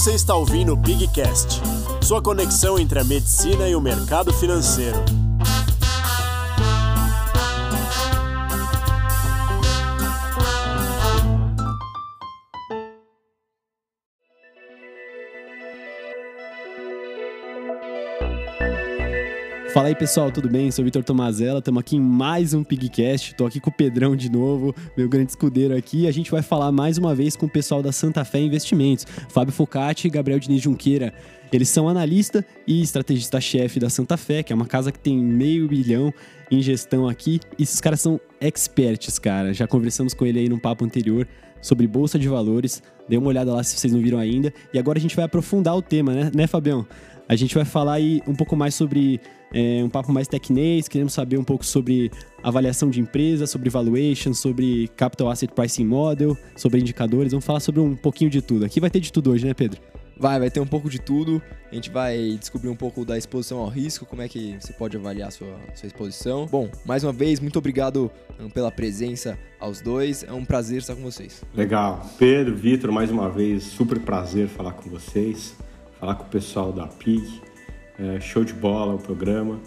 Você está ouvindo o Pigcast, sua conexão entre a medicina e o mercado financeiro. Fala aí pessoal, tudo bem? Sou Vitor Tomazella, estamos aqui em mais um Pigcast. Estou aqui com o Pedrão de novo, meu grande escudeiro aqui. A gente vai falar mais uma vez com o pessoal da Santa Fé Investimentos, Fábio Focati e Gabriel Diniz Junqueira. Eles são analista e estrategista-chefe da Santa Fé, que é uma casa que tem meio bilhão em gestão aqui. E esses caras são experts, cara. Já conversamos com ele aí num papo anterior sobre bolsa de valores. Dê uma olhada lá se vocês não viram ainda. E agora a gente vai aprofundar o tema, né, né Fabião? A gente vai falar aí um pouco mais sobre é, um papo mais tecnês, queremos saber um pouco sobre avaliação de empresa, sobre valuation, sobre capital asset pricing model, sobre indicadores. Vamos falar sobre um pouquinho de tudo. Aqui vai ter de tudo hoje, né, Pedro? Vai, vai ter um pouco de tudo. A gente vai descobrir um pouco da exposição ao risco, como é que você pode avaliar a sua, sua exposição. Bom, mais uma vez, muito obrigado hum, pela presença aos dois. É um prazer estar com vocês. Legal. Pedro, Vitor, mais uma vez, super prazer falar com vocês falar com o pessoal da PIG. É, show de bola o programa.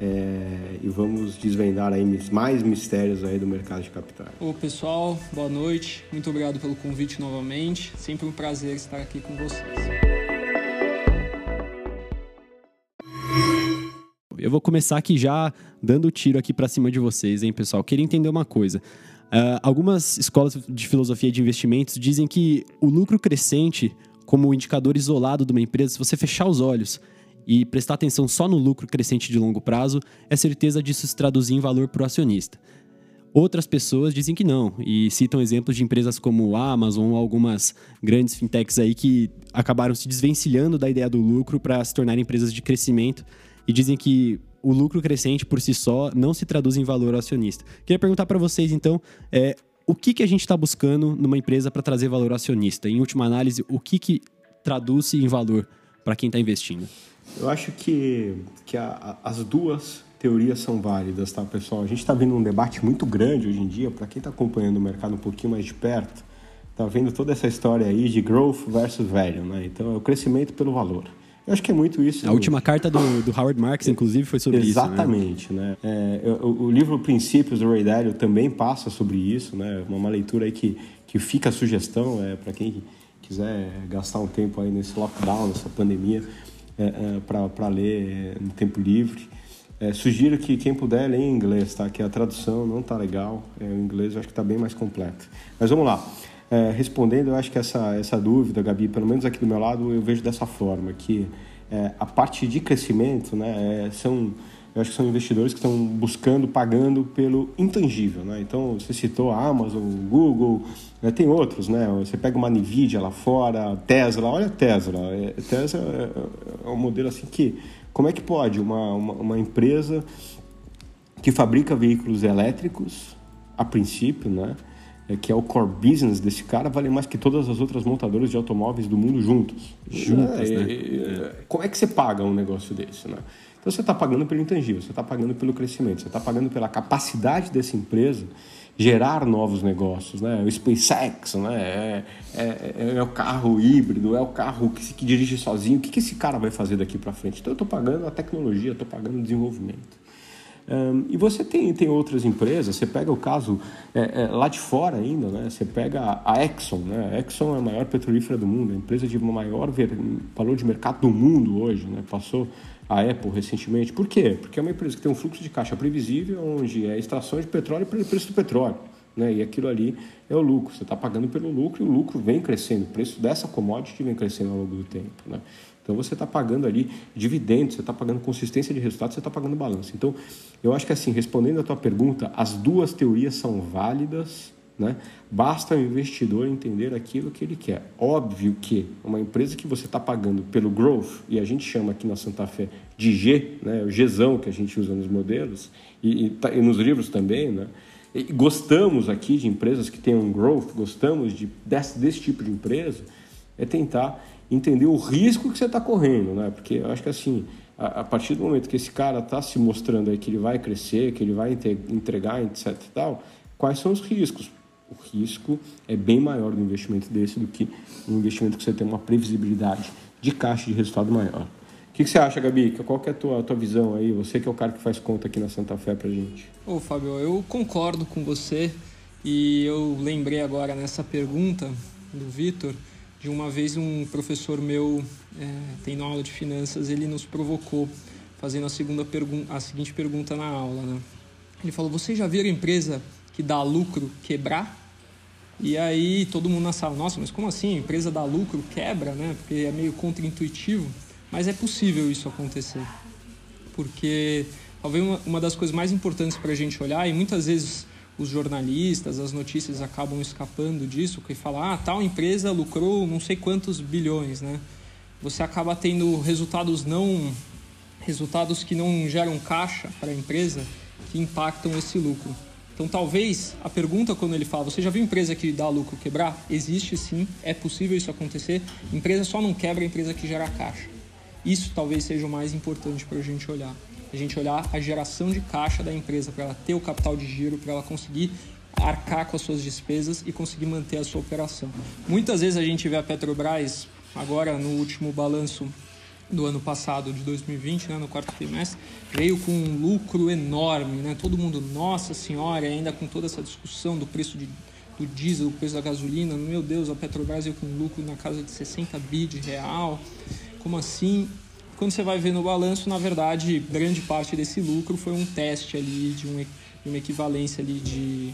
É, e vamos desvendar aí mais mistérios aí do mercado de capitais. Ô pessoal, boa noite. Muito obrigado pelo convite novamente. Sempre um prazer estar aqui com vocês. Eu vou começar aqui já dando tiro aqui para cima de vocês, hein, pessoal. Queria entender uma coisa. Uh, algumas escolas de filosofia de investimentos dizem que o lucro crescente como indicador isolado de uma empresa, se você fechar os olhos e prestar atenção só no lucro crescente de longo prazo, é certeza disso se traduzir em valor para o acionista. Outras pessoas dizem que não e citam exemplos de empresas como a Amazon ou algumas grandes fintechs aí que acabaram se desvencilhando da ideia do lucro para se tornarem empresas de crescimento e dizem que o lucro crescente por si só não se traduz em valor ao acionista. Queria perguntar para vocês então, é, o que, que a gente está buscando numa empresa para trazer valor acionista? Em última análise, o que, que traduz em valor para quem está investindo? Eu acho que, que a, a, as duas teorias são válidas, tá, pessoal? A gente está vendo um debate muito grande hoje em dia, para quem está acompanhando o mercado um pouquinho mais de perto, está vendo toda essa história aí de growth versus value, né? Então, é o crescimento pelo valor. Eu acho que é muito isso. A última carta do, do Howard Marks, inclusive, foi sobre Exatamente, isso. Exatamente, né? É, o, o, livro Princípios do Ray Dalio também passa sobre isso, né? Uma, uma leitura aí que, que fica a sugestão é, para quem quiser gastar um tempo aí nesse lockdown, nessa pandemia, é, é, para ler no tempo livre. É, sugiro que quem puder ler em inglês, tá? Que a tradução não tá legal. É, o inglês eu acho que está bem mais completo. Mas vamos lá. É, respondendo, eu acho que essa, essa dúvida, Gabi, pelo menos aqui do meu lado, eu vejo dessa forma, que é, a parte de crescimento, né, é, são, eu acho que são investidores que estão buscando, pagando pelo intangível, né? Então, você citou a Amazon, o Google, né, tem outros, né? Você pega uma Nvidia lá fora, Tesla, olha a Tesla. É, Tesla é, é um modelo assim que, como é que pode uma, uma, uma empresa que fabrica veículos elétricos, a princípio, né? É, que é o core business desse cara, vale mais que todas as outras montadoras de automóveis do mundo juntos. Juntas, é, né? É, como é que você paga um negócio desse, né? Então você está pagando pelo intangível, você está pagando pelo crescimento, você está pagando pela capacidade dessa empresa gerar novos negócios, né? O SpaceX, né? É, é, é o carro híbrido, é o carro que, que dirige sozinho. O que, que esse cara vai fazer daqui para frente? Então eu estou pagando a tecnologia, estou pagando o desenvolvimento. Um, e você tem, tem outras empresas, você pega o caso é, é, lá de fora ainda, né? você pega a Exxon, né? a Exxon é a maior petrolífera do mundo, a empresa de maior valor de mercado do mundo hoje, né? passou a Apple recentemente. Por quê? Porque é uma empresa que tem um fluxo de caixa previsível, onde é extração de petróleo pelo preço do petróleo. Né? E aquilo ali é o lucro. Você está pagando pelo lucro e o lucro vem crescendo. O preço dessa commodity vem crescendo ao longo do tempo. Né? Então você está pagando ali dividendos, você está pagando consistência de resultados, você está pagando balanço. Então eu acho que assim, respondendo a tua pergunta, as duas teorias são válidas, né? Basta o investidor entender aquilo que ele quer. Óbvio que uma empresa que você está pagando pelo growth, e a gente chama aqui na Santa Fé de G, né? o Gzão que a gente usa nos modelos, e, e, tá, e nos livros também, né? E gostamos aqui de empresas que tenham growth, gostamos de, desse, desse tipo de empresa, é tentar entender o risco que você está correndo, né? Porque eu acho que assim, a, a, partir do momento que esse cara está se mostrando aí que ele vai crescer, que ele vai entregar, etc e tal, quais são os riscos? O risco é bem maior no investimento desse do que um investimento que você tem uma previsibilidade de caixa de resultado maior. O que, que, você acha, Gabi? Qual que é a tua, a tua visão aí? Você que é o cara que faz conta aqui na Santa Fé pra gente. Ô, Fábio, eu concordo com você e eu lembrei agora nessa pergunta do Vitor de uma vez um professor meu, é, tendo aula de finanças, ele nos provocou fazendo a, segunda a seguinte pergunta na aula. Né? Ele falou, vocês já viram empresa que dá lucro quebrar? E aí todo mundo na sala, nossa, mas como assim? A empresa dá lucro, quebra, né? Porque é meio contraintuitivo. Mas é possível isso acontecer. Porque talvez uma, uma das coisas mais importantes para a gente olhar, e muitas vezes os jornalistas, as notícias acabam escapando disso, que fala, ah, tal empresa lucrou não sei quantos bilhões, né? Você acaba tendo resultados não resultados que não geram caixa para a empresa que impactam esse lucro. Então, talvez a pergunta quando ele fala, você já viu empresa que dá lucro quebrar? Existe sim, é possível isso acontecer. Empresa só não quebra a empresa que gera caixa. Isso talvez seja o mais importante para a gente olhar. A gente olhar a geração de caixa da empresa para ela ter o capital de giro, para ela conseguir arcar com as suas despesas e conseguir manter a sua operação. Muitas vezes a gente vê a Petrobras, agora no último balanço do ano passado, de 2020, né, no quarto trimestre, veio com um lucro enorme. Né? Todo mundo, nossa senhora, ainda com toda essa discussão do preço de, do diesel, do preço da gasolina, meu Deus, a Petrobras veio com um lucro na casa de 60 bi de real como assim? Quando você vai ver no balanço, na verdade, grande parte desse lucro foi um teste ali de, um, de uma equivalência ali de,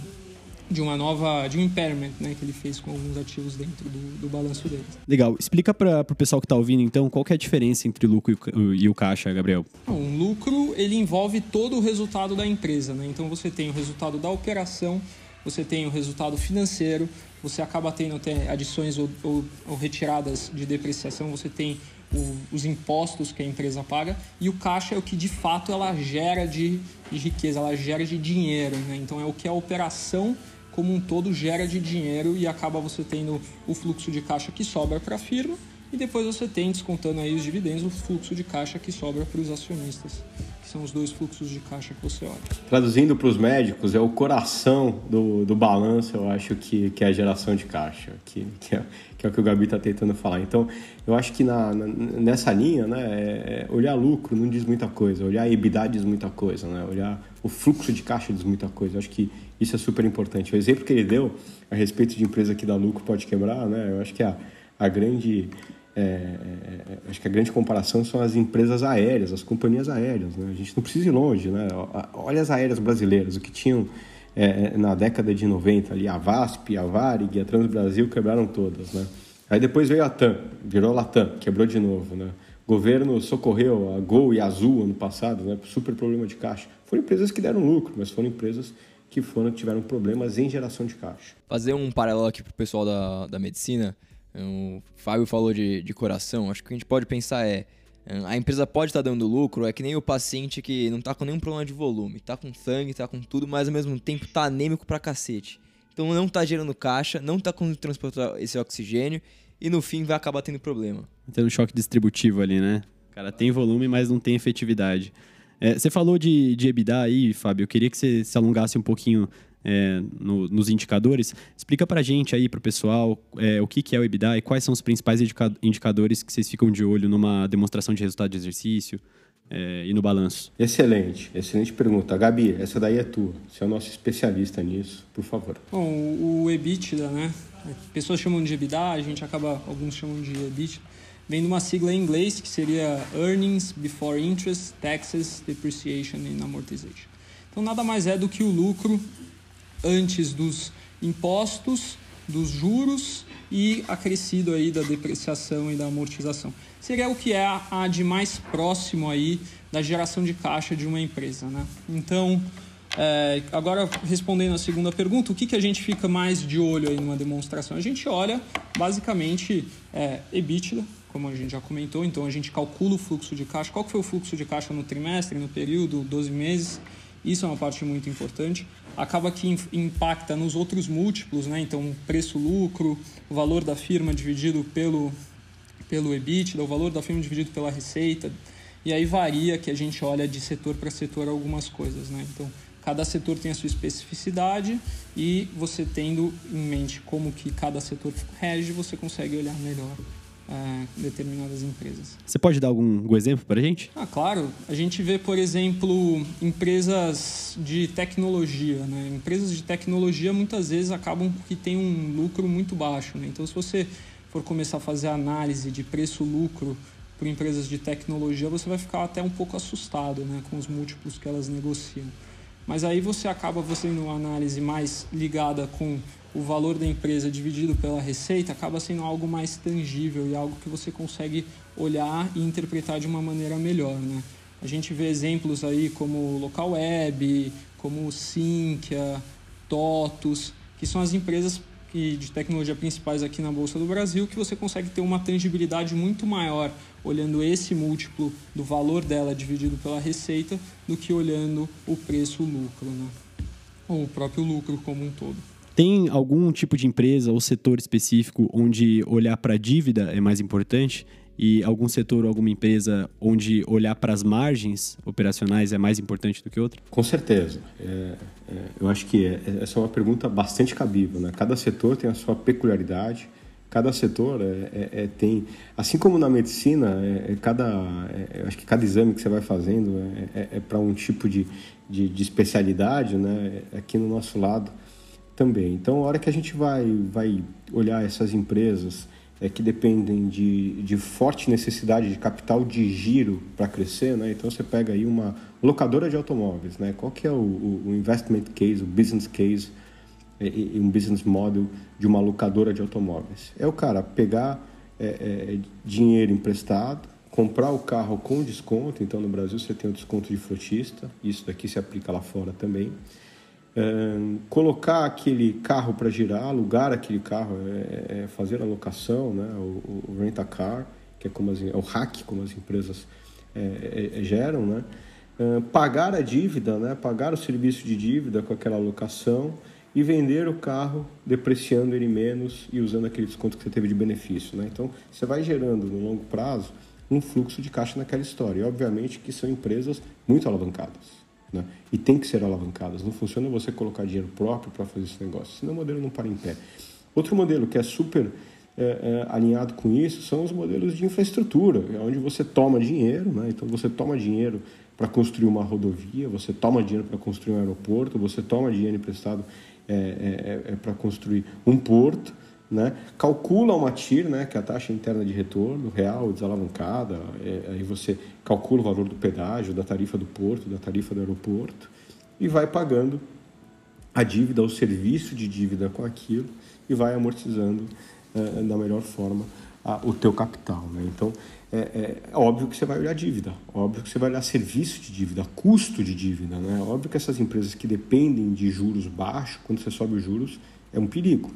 de uma nova, de um impairment, né, que ele fez com alguns ativos dentro do, do balanço dele. Legal. Explica para o pessoal que está ouvindo, então, qual é a diferença entre o lucro e o, e o caixa, Gabriel? Um lucro, ele envolve todo o resultado da empresa, né? Então, você tem o resultado da operação, você tem o resultado financeiro, você acaba tendo até adições ou, ou, ou retiradas de depreciação, você tem o, os impostos que a empresa paga e o caixa é o que de fato ela gera de, de riqueza, ela gera de dinheiro. Né? Então é o que a operação como um todo gera de dinheiro e acaba você tendo o fluxo de caixa que sobra para a firma e depois você tem, descontando aí os dividendos, o fluxo de caixa que sobra para os acionistas são os dois fluxos de caixa que você olha. Traduzindo para os médicos, é o coração do, do balanço, eu acho que, que é a geração de caixa, que, que, é, que é o que o Gabi está tentando falar. Então, eu acho que na, na nessa linha, né, é, é olhar lucro não diz muita coisa, olhar EBITDA diz muita coisa, né, olhar o fluxo de caixa diz muita coisa. Eu acho que isso é super importante. O exemplo que ele deu a respeito de empresa que dá lucro pode quebrar, né, eu acho que a, a grande é, é, é, acho que a grande comparação são as empresas aéreas, as companhias aéreas. Né? A gente não precisa ir longe. Né? Olha as aéreas brasileiras, o que tinham é, na década de 90 ali, a VASP, a Varig, a Transbrasil quebraram todas. Né? Aí depois veio a TAM, virou Latam, quebrou de novo. Né? O governo socorreu a Gol e a Azul ano passado, né? super problema de caixa. Foram empresas que deram lucro, mas foram empresas que foram tiveram problemas em geração de caixa. Fazer um paralelo aqui para o pessoal da, da medicina, o Fábio falou de, de coração. Acho que o que a gente pode pensar é: a empresa pode estar tá dando lucro, é que nem o paciente que não está com nenhum problema de volume, está com sangue, está com tudo, mas ao mesmo tempo está anêmico pra cacete. Então não está gerando caixa, não está conseguindo transportar esse oxigênio e no fim vai acabar tendo problema. Tem um choque distributivo ali, né? O cara tem volume, mas não tem efetividade. É, você falou de, de EBITDA aí, Fábio. Eu queria que você se alongasse um pouquinho é, no, nos indicadores. Explica para a gente aí, para o pessoal, é, o que, que é o EBITDA e quais são os principais indicadores que vocês ficam de olho numa demonstração de resultado de exercício é, e no balanço. Excelente, excelente pergunta. Gabi, essa daí é tua. Você é o nosso especialista nisso, por favor. Bom, o EBITDA, né? Pessoas chamam de EBITDA, a gente acaba, alguns chamam de EBITDA. Vem de uma sigla em inglês que seria Earnings Before Interest, Taxes, Depreciation and Amortization. Então, nada mais é do que o lucro antes dos impostos, dos juros e acrescido aí da depreciação e da amortização. Seria o que é a de mais próximo aí da geração de caixa de uma empresa, né? Então, é, agora respondendo a segunda pergunta, o que, que a gente fica mais de olho aí numa demonstração? A gente olha basicamente é, EBITDA, como a gente já comentou, então a gente calcula o fluxo de caixa. Qual foi o fluxo de caixa no trimestre, no período, 12 meses? Isso é uma parte muito importante acaba que impacta nos outros múltiplos, né? Então, preço-lucro, o valor da firma dividido pelo, pelo EBITDA, o valor da firma dividido pela receita. E aí varia que a gente olha de setor para setor algumas coisas, né? Então, Cada setor tem a sua especificidade e você tendo em mente como que cada setor rege, você consegue olhar melhor é, determinadas empresas. Você pode dar algum exemplo para a gente? Ah, claro. A gente vê, por exemplo, empresas de tecnologia. Né? Empresas de tecnologia muitas vezes acabam que têm um lucro muito baixo. Né? Então, se você for começar a fazer análise de preço-lucro por empresas de tecnologia, você vai ficar até um pouco assustado né, com os múltiplos que elas negociam. Mas aí você acaba fazendo uma análise mais ligada com o valor da empresa dividido pela receita, acaba sendo algo mais tangível e algo que você consegue olhar e interpretar de uma maneira melhor. Né? A gente vê exemplos aí como Local Web, como Sinqia, TOTUS, que são as empresas de tecnologia principais aqui na Bolsa do Brasil, que você consegue ter uma tangibilidade muito maior olhando esse múltiplo do valor dela dividido pela receita do que olhando o preço-lucro, né? ou o próprio lucro como um todo. Tem algum tipo de empresa ou setor específico onde olhar para a dívida é mais importante? E algum setor ou alguma empresa onde olhar para as margens operacionais é mais importante do que outro? Com certeza. É, é, eu acho que é, essa é uma pergunta bastante cabível. Né? Cada setor tem a sua peculiaridade, cada setor é, é, é tem, assim como na medicina, é, cada, acho que cada exame que você vai fazendo é, para um tipo de, de, de, especialidade, né? Aqui no nosso lado também. Então, a hora que a gente vai, vai olhar essas empresas é, que dependem de, de forte necessidade de capital de giro para crescer, né? Então você pega aí uma locadora de automóveis, né? Qual que é o, o investment case, o business case e, e um business model de uma locadora de automóveis? É o cara pegar é, é, dinheiro emprestado, comprar o carro com desconto. Então no Brasil você tem o desconto de frotista, isso daqui se aplica lá fora também colocar aquele carro para girar, alugar aquele carro, é, é fazer a locação, né? o, o rent a car, que é como as, é o hack como as empresas é, é, é geram, né? pagar a dívida, né? pagar o serviço de dívida com aquela locação e vender o carro depreciando ele menos e usando aquele desconto que você teve de benefício. Né? Então, você vai gerando no longo prazo um fluxo de caixa naquela história. E, obviamente, que são empresas muito alavancadas. Né? E tem que ser alavancadas. Não funciona você colocar dinheiro próprio para fazer esse negócio, senão o modelo não para em pé. Outro modelo que é super é, é, alinhado com isso são os modelos de infraestrutura, é onde você toma dinheiro, né? então você toma dinheiro para construir uma rodovia, você toma dinheiro para construir um aeroporto, você toma dinheiro emprestado é, é, é para construir um porto, né? calcula uma TIR, né? que é a taxa interna de retorno real, desalavancada, é, aí você calcula o valor do pedágio, da tarifa do porto, da tarifa do aeroporto, e vai pagando a dívida, o serviço de dívida com aquilo, e vai amortizando é, da melhor forma a, o teu capital. Né? Então, é, é, óbvio que você vai olhar dívida, óbvio que você vai olhar serviço de dívida, custo de dívida. Né? Óbvio que essas empresas que dependem de juros baixos, quando você sobe os juros, é um perigo.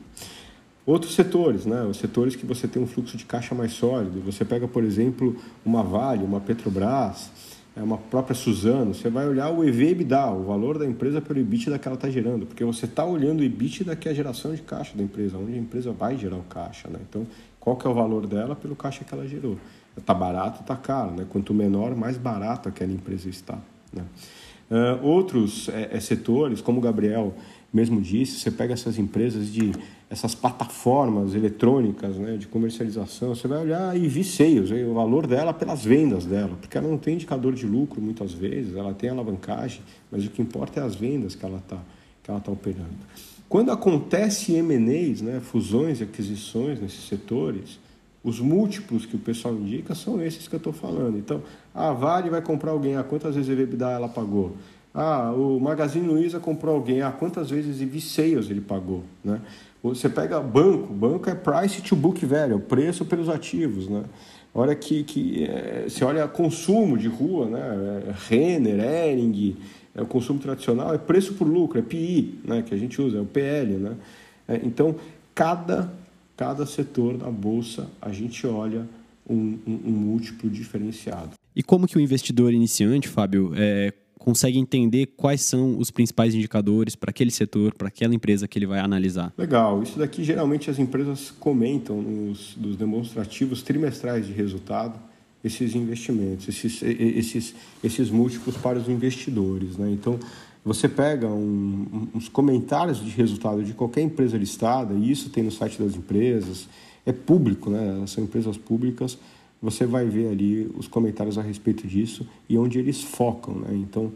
Outros setores, né? os setores que você tem um fluxo de caixa mais sólido. Você pega, por exemplo, uma Vale, uma Petrobras, é uma própria Suzano, você vai olhar o EV/EBITDA, o valor da empresa pelo EBITDA que ela está gerando, porque você está olhando o EBITDA que é a geração de caixa da empresa, onde a empresa vai gerar o caixa. Né? Então, qual que é o valor dela pelo caixa que ela gerou? Está barato, está caro. Né? Quanto menor, mais barato aquela empresa está. Né? Uh, outros é, é, setores, como o Gabriel mesmo disse, você pega essas empresas de essas plataformas eletrônicas né, de comercialização, você vai olhar e vi sales, o valor dela pelas vendas dela, porque ela não tem indicador de lucro muitas vezes, ela tem alavancagem, mas o que importa é as vendas que ela está que ela tá operando. Quando acontece M&As, né, fusões e aquisições nesses setores, os múltiplos que o pessoal indica são esses que eu estou falando. Então, a Vale vai comprar alguém, a quantas vezes a EBITDA ela pagou? Ah, o Magazine Luiza comprou alguém, ah, quantas vezes EV sales ele pagou, né? Você pega banco, banco é price to book value, é preço pelos ativos, né? Olha que, que é, você olha consumo de rua, né? Renner, Ering, é o consumo tradicional, é preço por lucro, é PI, né? Que a gente usa, é o PL, né? É, então, cada, cada setor da bolsa a gente olha um, um, um múltiplo diferenciado. E como que o investidor iniciante, Fábio, é, consegue entender quais são os principais indicadores para aquele setor, para aquela empresa que ele vai analisar. Legal. Isso daqui geralmente as empresas comentam nos dos demonstrativos trimestrais de resultado esses investimentos, esses, esses, esses múltiplos para os investidores. Né? Então, Você pega um, uns comentários de resultado de qualquer empresa listada, e isso tem no site das empresas, é público, né? são empresas públicas, você vai ver ali os comentários a respeito disso e onde eles focam. Né? Então,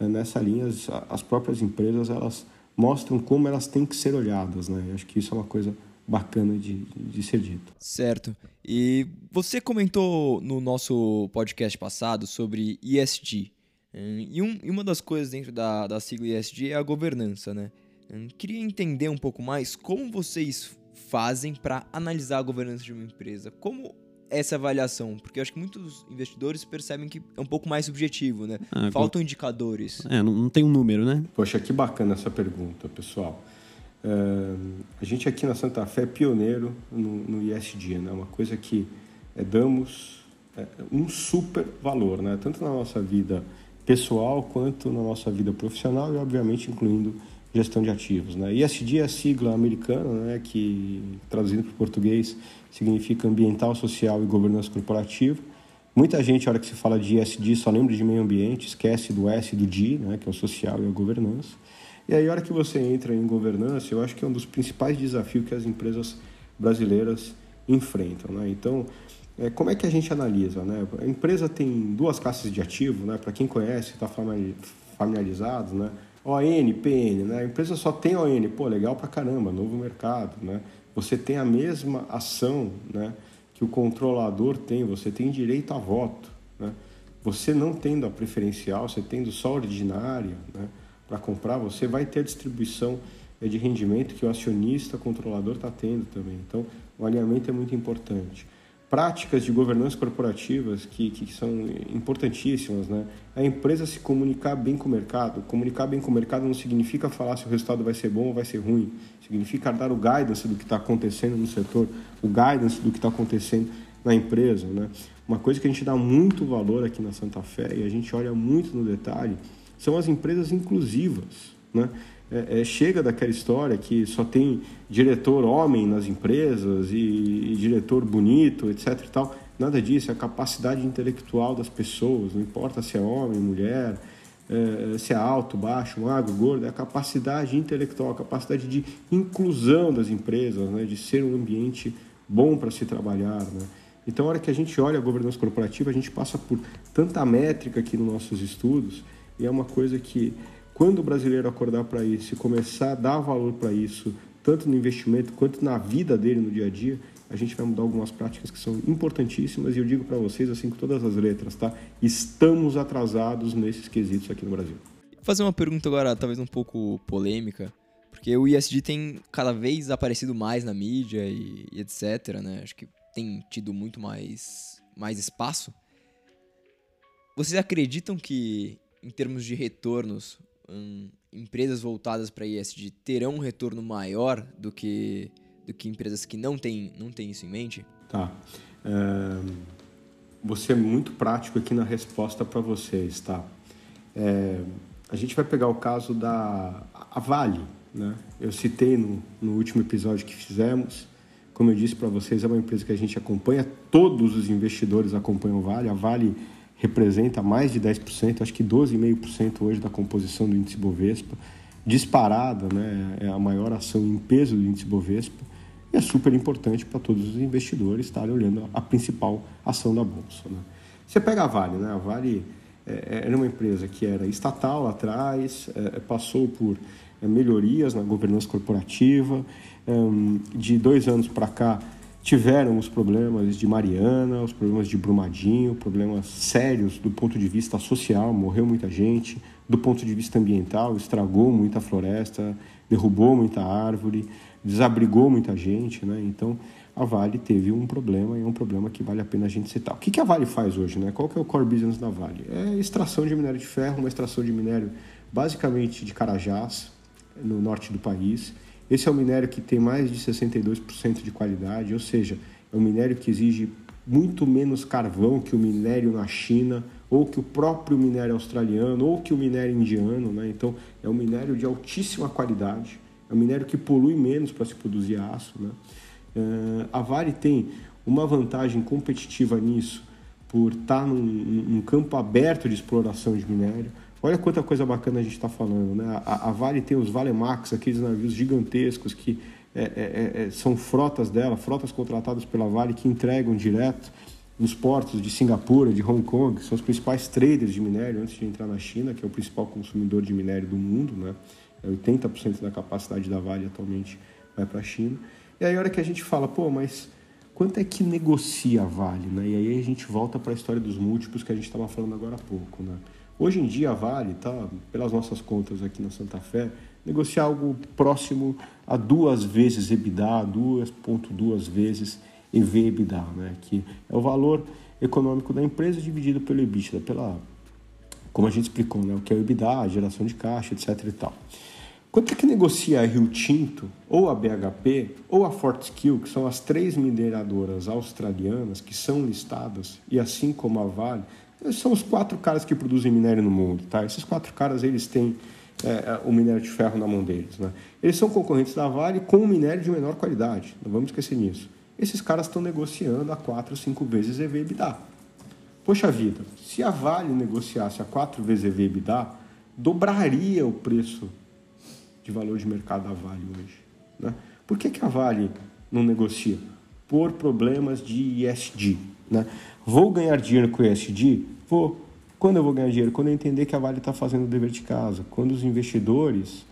é, nessa linha, as, as próprias empresas elas mostram como elas têm que ser olhadas. Né? Eu acho que isso é uma coisa bacana de, de ser dito. Certo. E você comentou no nosso podcast passado sobre ESG. Hum, e, um, e uma das coisas dentro da, da sigla ESG é a governança, né? Hum, queria entender um pouco mais como vocês fazem para analisar a governança de uma empresa. Como essa avaliação? Porque eu acho que muitos investidores percebem que é um pouco mais subjetivo, né? Ah, Faltam indicadores. É, não, não, tem um número, né? Poxa, que bacana essa pergunta, pessoal. É, a gente aqui na Santa Fé é pioneiro no, no ISD, né? Uma coisa que é, damos é, um super valor, né? Tanto na nossa vida pessoal quanto na nossa vida profissional e, obviamente, incluindo gestão de ativos. Né? ISD é a sigla americana, né, que traduzindo para o português significa ambiental, social e governança corporativa. Muita gente, na hora que se fala de ISD, só lembra de meio ambiente, esquece do S e do D, né, que é o social e a governança. E aí, na hora que você entra em governança, eu acho que é um dos principais desafios que as empresas brasileiras enfrentam. Né? Então, é, como é que a gente analisa? Né? A empresa tem duas classes de ativo, né? para quem conhece, está familiarizado, né? ON, PN, né? A empresa só tem ON, pô, legal pra caramba, novo mercado, né? Você tem a mesma ação, né? Que o controlador tem, você tem direito a voto, né? Você não tendo a preferencial, você tendo só ordinária, né? Para comprar, você vai ter a distribuição é, de rendimento que o acionista controlador está tendo também. Então, o alinhamento é muito importante práticas de governança corporativas que, que são importantíssimas. Né? A empresa se comunicar bem com o mercado. Comunicar bem com o mercado não significa falar se o resultado vai ser bom ou vai ser ruim. Significa dar o guidance do que está acontecendo no setor, o guidance do que está acontecendo na empresa. Né? Uma coisa que a gente dá muito valor aqui na Santa Fé e a gente olha muito no detalhe são as empresas inclusivas. Né? É, é, chega daquela história que só tem diretor homem nas empresas e, e, diretor bonito, etc. E tal. Nada disso, é a capacidade intelectual das pessoas, não importa se é homem, mulher, é, se é alto, baixo, magro, gordo, é a capacidade intelectual, a capacidade de inclusão das empresas, né, de ser um ambiente bom para se trabalhar. Né? Então, a hora que a gente olha a governança corporativa, a gente passa por tanta métrica aqui nos nossos estudos e é uma coisa que quando o brasileiro acordar para isso e começar a dar valor para isso, tanto no investimento quanto na vida dele no dia a dia, a gente vai mudar algumas práticas que são importantíssimas e eu digo para vocês assim com todas as letras, tá? Estamos atrasados nesses quesitos aqui no Brasil. Vou fazer uma pergunta agora, talvez um pouco polêmica, porque o ISD tem cada vez aparecido mais na mídia e, e etc, né? Acho que tem tido muito mais mais espaço. Vocês acreditam que em termos de retornos um, empresas voltadas para ESG terão um retorno maior do que, do que empresas que não têm, não têm isso em mente? Tá. É, você é muito prático aqui na resposta para vocês, tá? É, a gente vai pegar o caso da a Vale, né? Eu citei no, no último episódio que fizemos. Como eu disse para vocês, é uma empresa que a gente acompanha, todos os investidores acompanham Vale. A Vale representa mais de 10%, acho que 12,5% hoje da composição do índice Bovespa, disparada, né, é a maior ação em peso do índice Bovespa, e é super importante para todos os investidores estarem olhando a principal ação da Bolsa. Né. Você pega a Vale, né, a Vale é, é era uma empresa que era estatal lá atrás, é, passou por melhorias na governança corporativa, de dois anos para cá tiveram os problemas de Mariana, os problemas de Brumadinho, problemas sérios do ponto de vista social, morreu muita gente, do ponto de vista ambiental, estragou muita floresta, derrubou muita árvore, desabrigou muita gente, né? Então, a Vale teve um problema e é um problema que vale a pena a gente citar. O que, que a Vale faz hoje, né? Qual que é o core business da Vale? É extração de minério de ferro, uma extração de minério basicamente de Carajás, no norte do país, esse é um minério que tem mais de 62% de qualidade, ou seja, é um minério que exige muito menos carvão que o minério na China, ou que o próprio minério australiano, ou que o minério indiano. Né? Então, é um minério de altíssima qualidade, é um minério que polui menos para se produzir aço. Né? Uh, a Vale tem uma vantagem competitiva nisso, por estar num, num campo aberto de exploração de minério, Olha quanta coisa bacana a gente está falando. Né? A, a, Vale tem os Valemax, aqueles navios gigantescos que é, é, é, são frotas dela, frotas contratadas pela Vale que entregam direto nos portos de Singapura, de Hong Kong, que são os principais traders de minério antes de entrar na China, que é o principal consumidor de minério do mundo. Né? 80% é da capacidade da Vale atualmente vai para a China. E aí a hora que a gente fala, pô, mas quanto é que negocia a Vale? Né? E aí a gente volta para a história dos múltiplos que a gente estava falando agora há pouco. Né? Hoje em dia a Vale, tá, pelas nossas contas aqui na Santa Fé, negocia algo próximo a duas vezes EBITDA, 2,2 vezes EV/EBITDA, né? que é o valor econômico da empresa dividido pelo EBITDA, pela, como a gente explicou, né? o que é o EBITDA, a geração de caixa, etc. E tal. Quanto é que negocia a Rio Tinto, ou a BHP, ou a Fortescue, que são as três mineradoras australianas que são listadas, e assim como a Vale, são os quatro caras que produzem minério no mundo, tá? Esses quatro caras, eles têm é, é, o minério de ferro na mão deles, né? Eles são concorrentes da Vale com um minério de menor qualidade, não vamos esquecer nisso. Esses caras estão negociando a quatro, cinco vezes EV/EBITDA. Poxa vida, se a Vale negociasse a quatro vezes EV/EBITDA, dobraria o preço de valor de mercado da Vale hoje, né? Por que, que a Vale não negocia? Por problemas de ESG, né? Vou ganhar dinheiro com o ESG? Vou. Quando eu vou ganhar dinheiro? Quando eu entender que a Vale está fazendo o dever de casa. Quando os investidores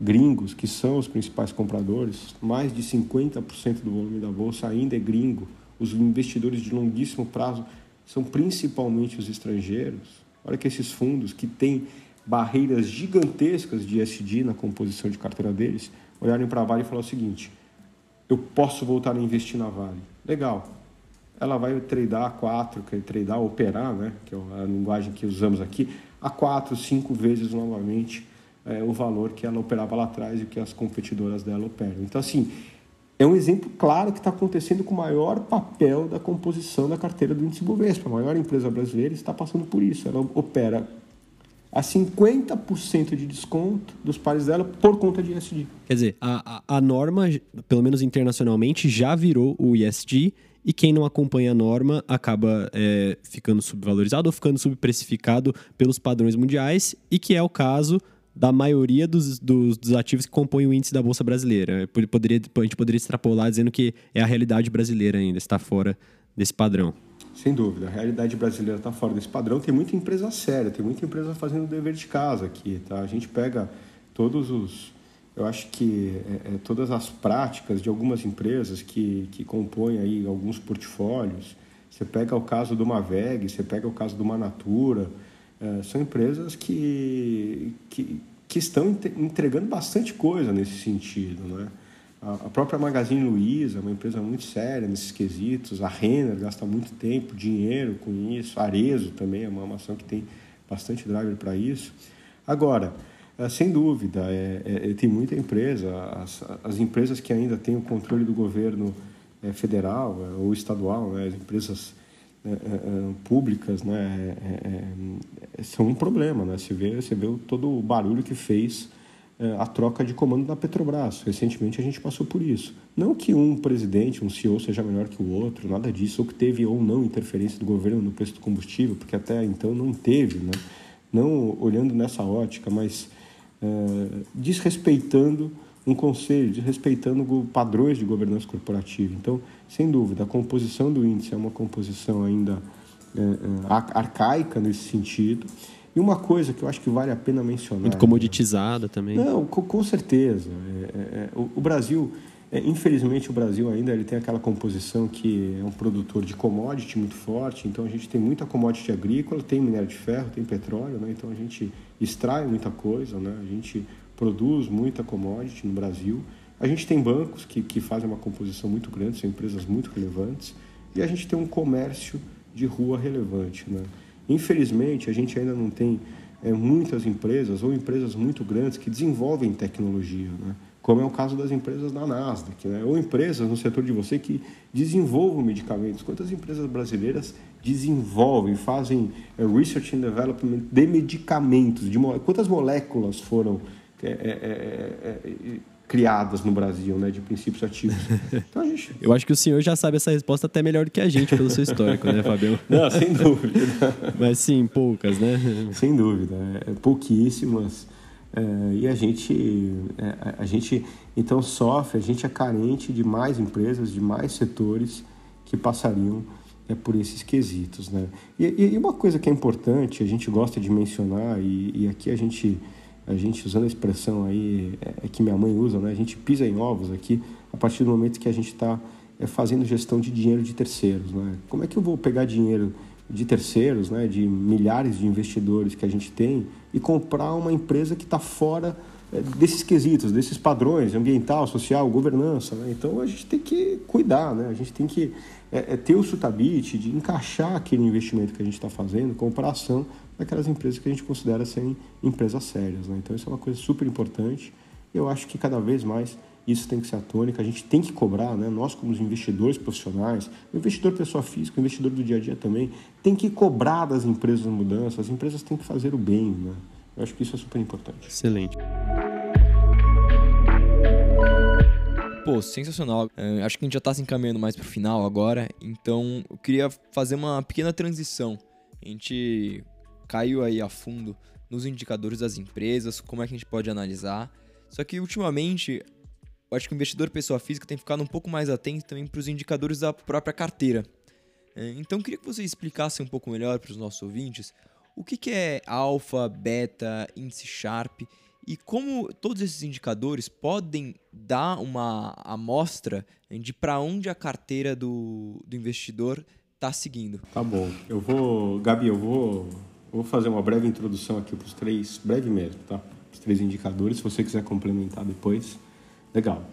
gringos, que são os principais compradores, mais de 50% do volume da bolsa ainda é gringo. Os investidores de longuíssimo prazo são principalmente os estrangeiros. Olha que esses fundos que têm barreiras gigantescas de ESG na composição de carteira deles, olharem para a Vale e falar o seguinte: eu posso voltar a investir na Vale. Legal ela vai tradar a 4, que é tradar, operar, né, que é a linguagem que usamos aqui, a 4, 5 vezes novamente é, o valor que ela operava lá atrás e que as competidoras dela operam. Então, assim, é um exemplo claro que está acontecendo com o maior papel da composição da carteira do índice Bovespa. A maior empresa brasileira está passando por isso. Ela opera a 50% de desconto dos pares dela por conta de ISD. Quer dizer, a, a, a norma, pelo menos internacionalmente, já virou o ISD e quem não acompanha a norma acaba é, ficando subvalorizado ou ficando subprecificado pelos padrões mundiais, e que é o caso da maioria dos, dos, dos, ativos que compõem o índice da Bolsa Brasileira. Poderia, a gente poderia extrapolar dizendo que é a realidade brasileira ainda, está fora desse padrão. Sem dúvida, a realidade brasileira está fora desse padrão. Tem muita empresa séria, tem muita empresa fazendo dever de casa aqui. Tá? A gente pega todos os eu acho que é, é, todas as práticas de algumas empresas que, que compõem aí alguns portfólios, você pega o caso do Maveg, você pega o caso do Manatura, é, são empresas que, que, que estão entregando bastante coisa nesse sentido, né? A própria Magazine Luiza é uma empresa muito séria nesses quesitos. A Renner gasta muito tempo, dinheiro com isso. A Arezo também é uma ação que tem bastante driver para isso. Agora, sem dúvida, é, é, tem muita empresa, as, as, empresas que ainda têm o controle do governo é, federal é, ou estadual, né, as empresas é, públicas, né, são um problema. Né? Você, vê, você vê todo o barulho que fez a troca de comando da Petrobras. Recentemente a gente passou por isso. Não que um presidente, um CEO seja melhor que o outro, nada disso, ou que teve ou não interferência do governo no preço do combustível, porque até então não teve, né? não olhando nessa ótica, mas é, desrespeitando um conselho, desrespeitando padrões de governança corporativa. Então, sem dúvida, a composição do índice é uma composição ainda é, é, arcaica nesse sentido. E uma coisa que eu acho que vale a pena mencionar. Muito comoditizada também. Não, com, com certeza. É, é, o, o, Brasil, é, infelizmente, o Brasil ainda ele tem aquela composição que é um produtor de commodity muito forte. Então, a gente tem muita commodity agrícola, tem minério de ferro, tem petróleo. Né? Então, a gente extrai muita coisa, né? a gente produz muita commodity no Brasil. A gente tem bancos que, que fazem uma composição muito grande, são empresas muito relevantes, e a gente tem um comércio de rua relevante. Né? Infelizmente, a gente ainda não tem é, muitas empresas ou empresas muito grandes que desenvolvem tecnologia, né? Como é o caso das empresas da Nasdaq, né? ou empresas no setor de você que desenvolvam medicamentos. Quantas empresas brasileiras desenvolvem, fazem é, research and development de medicamentos, de quantas moléculas foram é, é, é, é criadas no Brasil, né, de princípios ativos. Então, gente... Eu acho que o senhor já sabe essa resposta até melhor do que a gente, pelo seu histórico, né, Fabião? Não, sem dúvida. Mas sim, poucas, né? Sem dúvida, é, pouquíssimas. É, e a gente, é, a gente então sofre, a gente é carente de mais empresas, de mais setores que passariam é, por esses quesitos, né? E, e, uma coisa que é importante, a gente gosta de mencionar e, e aqui a gente a gente usando a expressão aí é, que minha mãe usa, né? A gente pisa em ovos aqui a partir do momento que a gente está é, fazendo gestão de dinheiro de terceiros, né? Como é que eu vou pegar dinheiro de terceiros, né? De milhares de investidores que a gente tem e comprar uma empresa que está fora é, desses quesitos, desses padrões ambiental, social, governança, né? Então a gente tem que cuidar, né? A gente tem que é, é ter o sutabite de encaixar aquele investimento que a gente está fazendo, comprar ação daquelas empresas que a gente considera serem empresas sérias. Né? Então, isso é uma coisa super importante. Eu acho que cada vez mais isso tem que ser a tônica. A gente tem que cobrar, né? nós, como os investidores profissionais, o investidor pessoa física, o investidor do dia a dia também, tem que cobrar das empresas mudanças. As empresas têm que fazer o bem. Né? Eu acho que isso é super importante. Excelente. Pô, sensacional. Uh, acho que a gente já está se encaminhando mais para o final agora, então eu queria fazer uma pequena transição. A gente caiu aí a fundo nos indicadores das empresas, como é que a gente pode analisar. Só que ultimamente, eu acho que o investidor pessoa física tem ficado um pouco mais atento também para os indicadores da própria carteira. É, então, queria que você explicasse um pouco melhor para os nossos ouvintes o que, que é alfa, beta, índice Sharp e como todos esses indicadores podem dar uma amostra de para onde a carteira do, do investidor está seguindo. Tá bom. Eu vou, Gabi, eu vou vou fazer uma breve introdução aqui para os três, breve mesmo, tá? Os três indicadores, se você quiser complementar depois. Legal.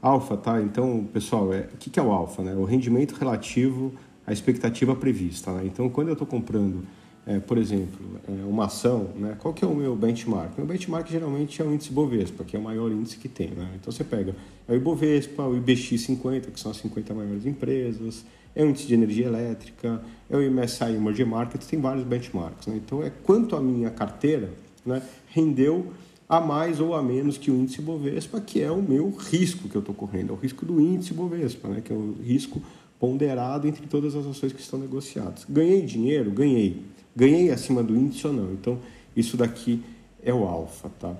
Alfa, tá? Então, pessoal, é, o que, que é o alfa? Né? O rendimento relativo à expectativa prevista. Né? Então, quando eu estou comprando, é, por exemplo, é, uma ação, né? qual que é o meu benchmark? Meu benchmark geralmente é o índice Bovespa, que é o maior índice que tem. Né? Então, você pega o Ibovespa, o IBX50, que são as 50 maiores empresas, é o índice de energia elétrica, é o MSI Emerging Markets, tem vários benchmarks. Né? Então, é quanto a minha carteira né, rendeu a mais ou a menos que o índice Bovespa, que é o meu risco que eu estou correndo, é o risco do índice Bovespa, né, que é o risco ponderado entre todas as ações que estão negociadas. Ganhei dinheiro? Ganhei. Ganhei acima do índice ou não? Então, isso daqui é o alfa, tá?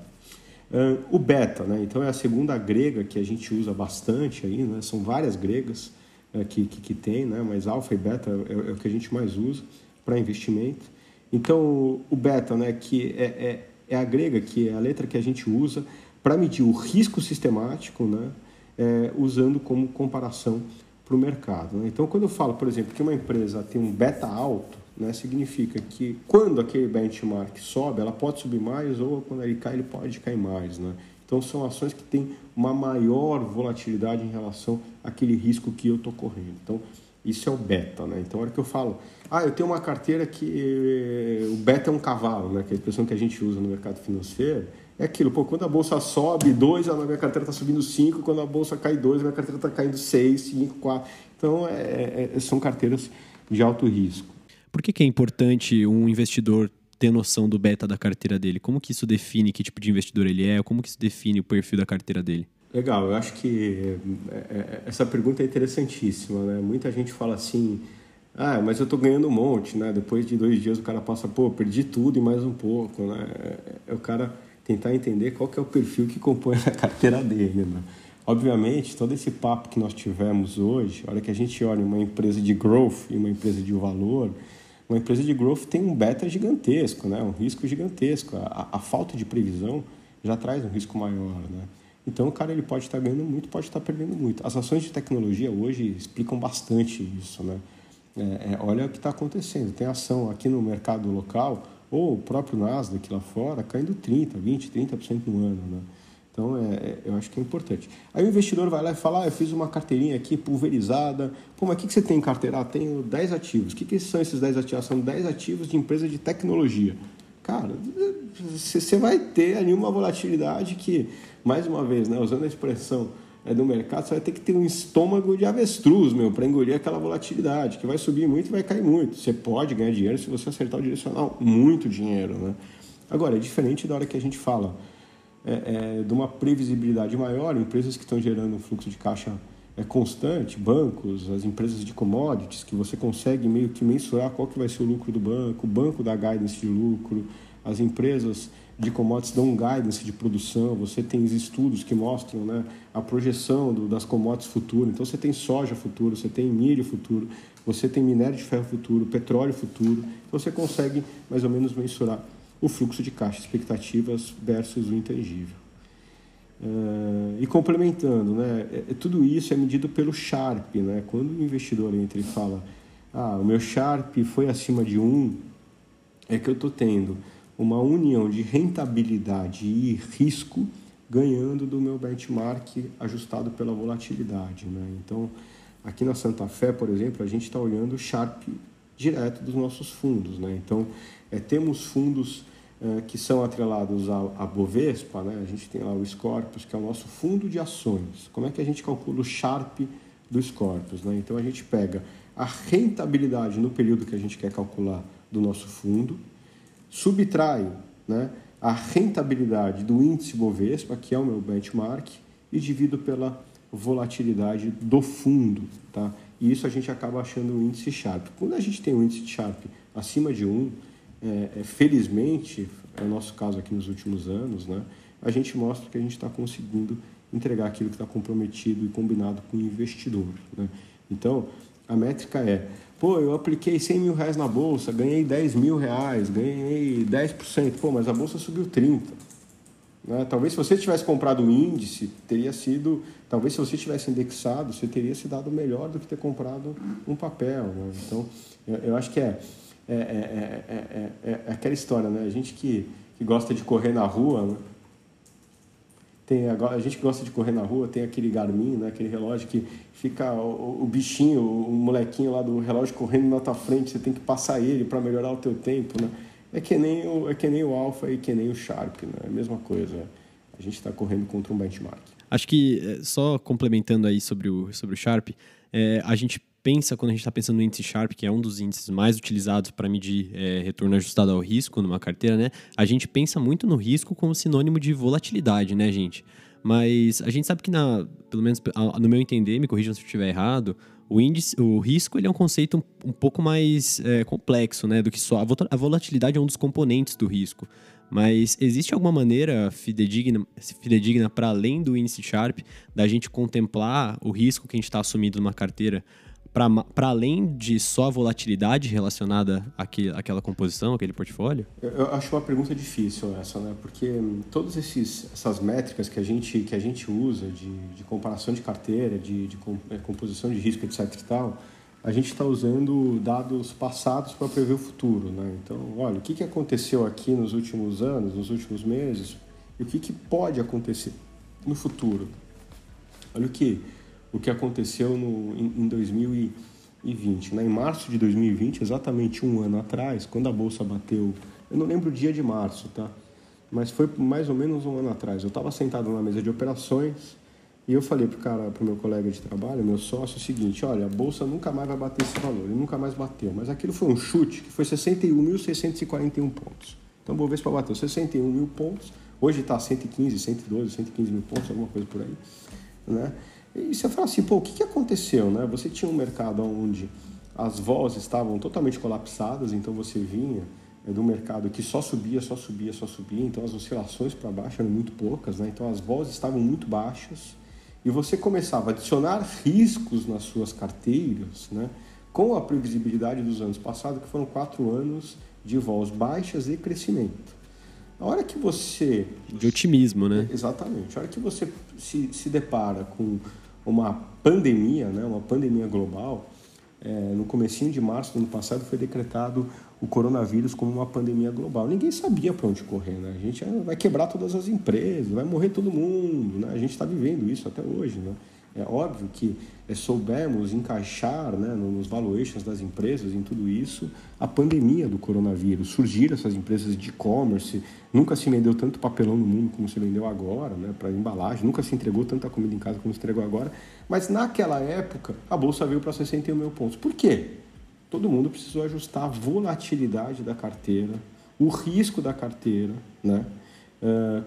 O beta, né? Então é a segunda grega que a gente usa bastante aí, né? São várias gregas é, que, que, que, tem, né? mas alfa e beta é, é, o que a gente mais usa para investimento. Então, o beta, né, que é, é, é, a grega, que é a letra que a gente usa para medir o risco sistemático, né, é, usando como comparação para o mercado. Né? Então, quando eu falo, por exemplo, que uma empresa tem um beta alto, né, significa que quando aquele benchmark sobe, ela pode subir mais ou quando ele cai, ele pode cair mais. Né? Então, são ações que têm uma maior volatilidade em relação àquele risco que eu estou correndo. Então, isso é o beta, né? Então, a hora que eu falo, ah, eu tenho uma carteira que eh, o beta é um cavalo, né? Que é a expressão que a gente usa no mercado financeiro. É aquilo, pô, quando a bolsa sobe 2, a minha carteira está subindo 5, quando a bolsa cai 2, a minha carteira está caindo 6, 5, 4. Então, é, é, são carteiras de alto risco. Por que, que é importante um investidor ter noção do beta da carteira dele? Como que isso define que tipo de investidor ele é? Como que isso define o perfil da carteira dele? Legal, eu acho que é, é, essa pergunta é interessantíssima, né? Muita gente fala assim, ah, mas eu estou ganhando um monte, né? Depois de dois dias o cara passa, pô, perdi tudo e mais um pouco, né? É o cara tentar entender qual que é o perfil que compõe a carteira dele, né? Obviamente, todo esse papo que nós tivemos hoje, a hora que a gente olha uma empresa de growth e uma empresa de valor, uma empresa de growth tem um beta gigantesco, né? um risco gigantesco. A, a falta de previsão já traz um risco maior. Né? Então, o cara ele pode estar ganhando muito, pode estar perdendo muito. As ações de tecnologia hoje explicam bastante isso. Né? É, é, olha o que está acontecendo. Tem ação aqui no mercado local, ou o próprio Nasdaq lá fora, caindo 30%, 20%, 30% no ano. Né? Então, é, é, eu acho que é importante. Aí o investidor vai lá e fala, ah, eu fiz uma carteirinha aqui pulverizada. Pô, mas o que, que você tem em carteira? Ah, tenho 10 ativos. O que, que são esses 10 ativos? São 10 ativos de empresa de tecnologia. Cara, você vai ter ali uma volatilidade que, mais uma vez, né, usando a expressão é, do mercado, você vai ter que ter um estômago de avestruz, meu, para engolir aquela volatilidade, que vai subir muito e vai cair muito. Você pode ganhar dinheiro se você acertar o direcional, muito dinheiro, né? Agora, é diferente da hora que a gente fala é, é, de uma previsibilidade maior, empresas que estão gerando um fluxo de caixa é constante, bancos, as empresas de commodities, que você consegue meio que mensurar qual que vai ser o lucro do banco, o banco dá guidance de lucro, as empresas de commodities dão um guidance de produção, você tem estudos que mostram né, a projeção do, das commodities futuro, então você tem soja futuro, você tem milho futuro, você tem minério de ferro futuro, petróleo futuro, então você consegue mais ou menos mensurar o fluxo de caixa, expectativas versus o intangível. Uh, e complementando, né, é, é, tudo isso é medido pelo Sharp. Né? Quando o investidor entra e fala, ah, o meu Sharp foi acima de 1, é que eu estou tendo uma união de rentabilidade e risco ganhando do meu benchmark ajustado pela volatilidade. Né? Então, aqui na Santa Fé, por exemplo, a gente está olhando o Sharp direto dos nossos fundos. Né? Então, é, temos fundos é, que são atrelados à Bovespa, né? a gente tem lá o Scorpius, que é o nosso fundo de ações. Como é que a gente calcula o Sharp do Scorpius? Né? Então a gente pega a rentabilidade no período que a gente quer calcular do nosso fundo, subtrai né, a rentabilidade do índice Bovespa, que é o meu benchmark, e divido pela volatilidade do fundo. Tá? E isso a gente acaba achando o índice Sharp. Quando a gente tem um índice Sharp acima de 1, é, é, felizmente, é o nosso caso aqui nos últimos anos, né, a gente mostra que a gente está conseguindo entregar aquilo que está comprometido e combinado com o investidor. Né? Então, a métrica é, pô, eu apliquei 100 mil reais na bolsa, ganhei 10 mil reais, ganhei 10%, pô, mas a bolsa subiu 30%. Né? Talvez se você tivesse comprado um índice, teria sido, talvez se você tivesse indexado, você teria se dado melhor do que ter comprado um papel. Né? Então, eu, eu acho que é é é, é, é, é, aquela história, né? A gente que, que gosta de correr na rua, né? Tem, a gente que gosta de correr na rua tem aquele Garmin, né? aquele relógio que fica o, o, bichinho, o molequinho lá do relógio correndo na tua frente, você tem que passar ele para melhorar o teu tempo, né? É que nem o, é que nem o Alpha e que nem o Sharp, né? É a mesma coisa. A gente está correndo contra um benchmark. Acho que, só complementando aí sobre o, sobre o Sharp, é, a gente pensa, quando a gente está pensando no índice Sharp, que é um dos índices mais utilizados para medir é, retorno ajustado ao risco numa carteira, né? A gente pensa muito no risco como sinônimo de volatilidade, né, gente? Mas a gente sabe que, na, pelo menos no meu entender, me corrijam se eu estiver errado, o índice, o risco ele é um conceito um, um pouco mais é, complexo, né, do que só a volatilidade é um dos componentes do risco. Mas existe alguma maneira fidedigna, fidedigna para além do índice Sharp da gente contemplar o risco que a gente está assumindo numa carteira para além de só a volatilidade relacionada àque, àquela composição, aquele portfólio? Eu, eu, acho uma pergunta difícil essa, né? Porque hum, todas essas métricas que a gente, que a gente usa de, de comparação de carteira, de, de é, composição de risco, etc e tal, a gente está usando dados passados para prever o futuro, né? Então, olha, o que, que aconteceu aqui nos últimos anos, nos últimos meses, e o que, que pode acontecer no futuro. Olha o que o que aconteceu no, em, em 2020. Né? Em março de 2020, exatamente um ano atrás, quando a bolsa bateu, eu não lembro o dia de março, tá? Mas foi mais ou menos um ano atrás. Eu estava sentado na mesa de operações e eu falei pro cara, pro meu colega de trabalho, meu sócio, o seguinte: olha, a bolsa nunca mais vai bater esse valor. Ele nunca mais bateu. Mas aquilo foi um chute que foi 61.641 pontos. Então, vou ver se bateu 61 mil pontos. Hoje está 115, 112, 115 mil pontos, alguma coisa por aí. Né? E você fala assim, pô, o que, que aconteceu, né? Você tinha um mercado onde as vozes estavam totalmente colapsadas, então você vinha é, do mercado que só subia, só subia, só subia, então as oscilações para baixo eram muito poucas, né? Então as vozes estavam muito baixas e você começava a adicionar riscos nas suas carteiras, né? Com a previsibilidade dos anos passados, que foram quatro anos de voz baixas e crescimento. A hora que você... De otimismo, né? Exatamente. A hora que você se, se depara com uma pandemia, né, uma pandemia global, é, no comecinho de março do ano passado foi decretado o coronavírus como uma pandemia global. Ninguém sabia para onde correr, né? A gente vai quebrar todas as empresas, vai morrer todo mundo, né? A gente está vivendo isso até hoje, né? É óbvio que é, soubemos encaixar né, nos valuations das empresas, em tudo isso, a pandemia do coronavírus. Surgiram essas empresas de e-commerce, nunca se vendeu tanto papelão no mundo como se vendeu agora, né, para embalagem, nunca se entregou tanta comida em casa como se entregou agora. Mas naquela época, a bolsa veio para 61 mil pontos. Por quê? Todo mundo precisou ajustar a volatilidade da carteira, o risco da carteira, né?